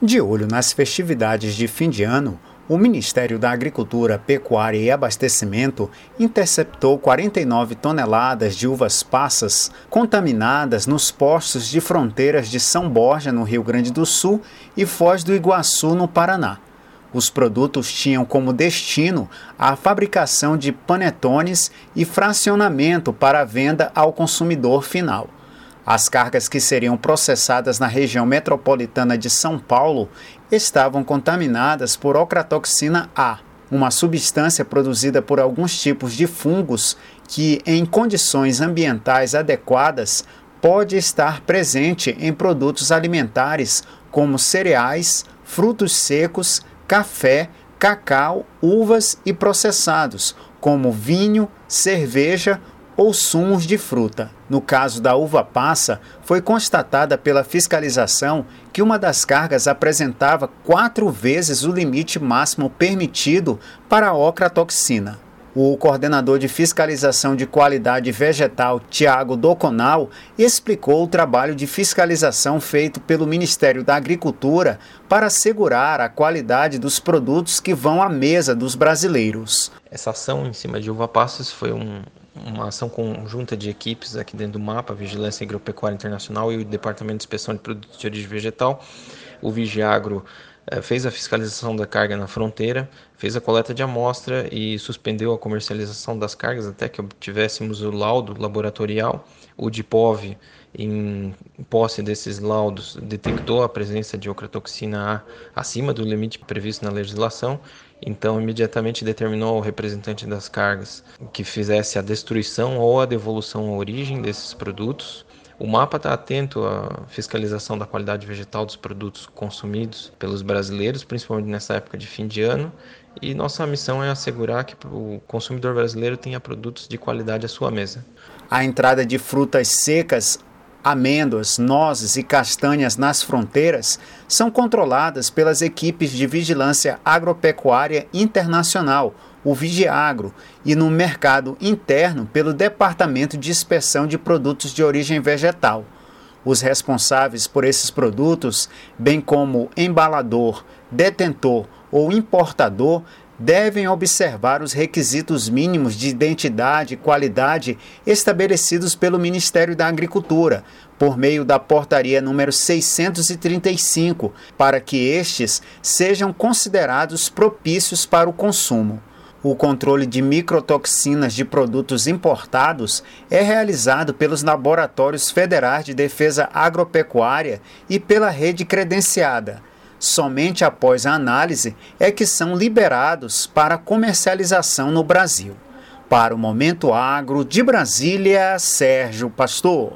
De olho nas festividades de fim de ano, o Ministério da Agricultura, Pecuária e Abastecimento interceptou 49 toneladas de uvas passas contaminadas nos postos de fronteiras de São Borja, no Rio Grande do Sul, e Foz do Iguaçu, no Paraná. Os produtos tinham como destino a fabricação de panetones e fracionamento para venda ao consumidor final. As cargas que seriam processadas na região metropolitana de São Paulo estavam contaminadas por ocratoxina A, uma substância produzida por alguns tipos de fungos que, em condições ambientais adequadas, pode estar presente em produtos alimentares como cereais, frutos secos, café, cacau, uvas e processados, como vinho, cerveja ou sumos de fruta. No caso da uva passa, foi constatada pela fiscalização que uma das cargas apresentava quatro vezes o limite máximo permitido para a ocratoxina. O coordenador de fiscalização de qualidade vegetal, Tiago Doconal, explicou o trabalho de fiscalização feito pelo Ministério da Agricultura para assegurar a qualidade dos produtos que vão à mesa dos brasileiros. Essa ação em cima de uva passas foi um, uma ação conjunta de equipes aqui dentro do MAPA, Vigilância Agropecuária Internacional e o Departamento de Inspeção de Produtos de Origem Vegetal. O Vigiagro fez a fiscalização da carga na fronteira, fez a coleta de amostra e suspendeu a comercialização das cargas até que obtivéssemos o laudo laboratorial. O DIPOV, em posse desses laudos, detectou a presença de ocratoxina A acima do limite previsto na legislação então, imediatamente determinou ao representante das cargas que fizesse a destruição ou a devolução à origem desses produtos. O mapa está atento à fiscalização da qualidade vegetal dos produtos consumidos pelos brasileiros, principalmente nessa época de fim de ano, e nossa missão é assegurar que o consumidor brasileiro tenha produtos de qualidade à sua mesa. A entrada de frutas secas amêndoas, nozes e castanhas nas fronteiras são controladas pelas equipes de vigilância agropecuária internacional, o Vigiagro, e no mercado interno pelo Departamento de Inspeção de Produtos de Origem Vegetal. Os responsáveis por esses produtos, bem como embalador, detentor ou importador, devem observar os requisitos mínimos de identidade e qualidade estabelecidos pelo Ministério da Agricultura, por meio da portaria número 635, para que estes sejam considerados propícios para o consumo. O controle de microtoxinas de produtos importados é realizado pelos laboratórios federais de defesa agropecuária e pela rede credenciada Somente após a análise é que são liberados para comercialização no Brasil. Para o Momento Agro de Brasília, Sérgio Pastor.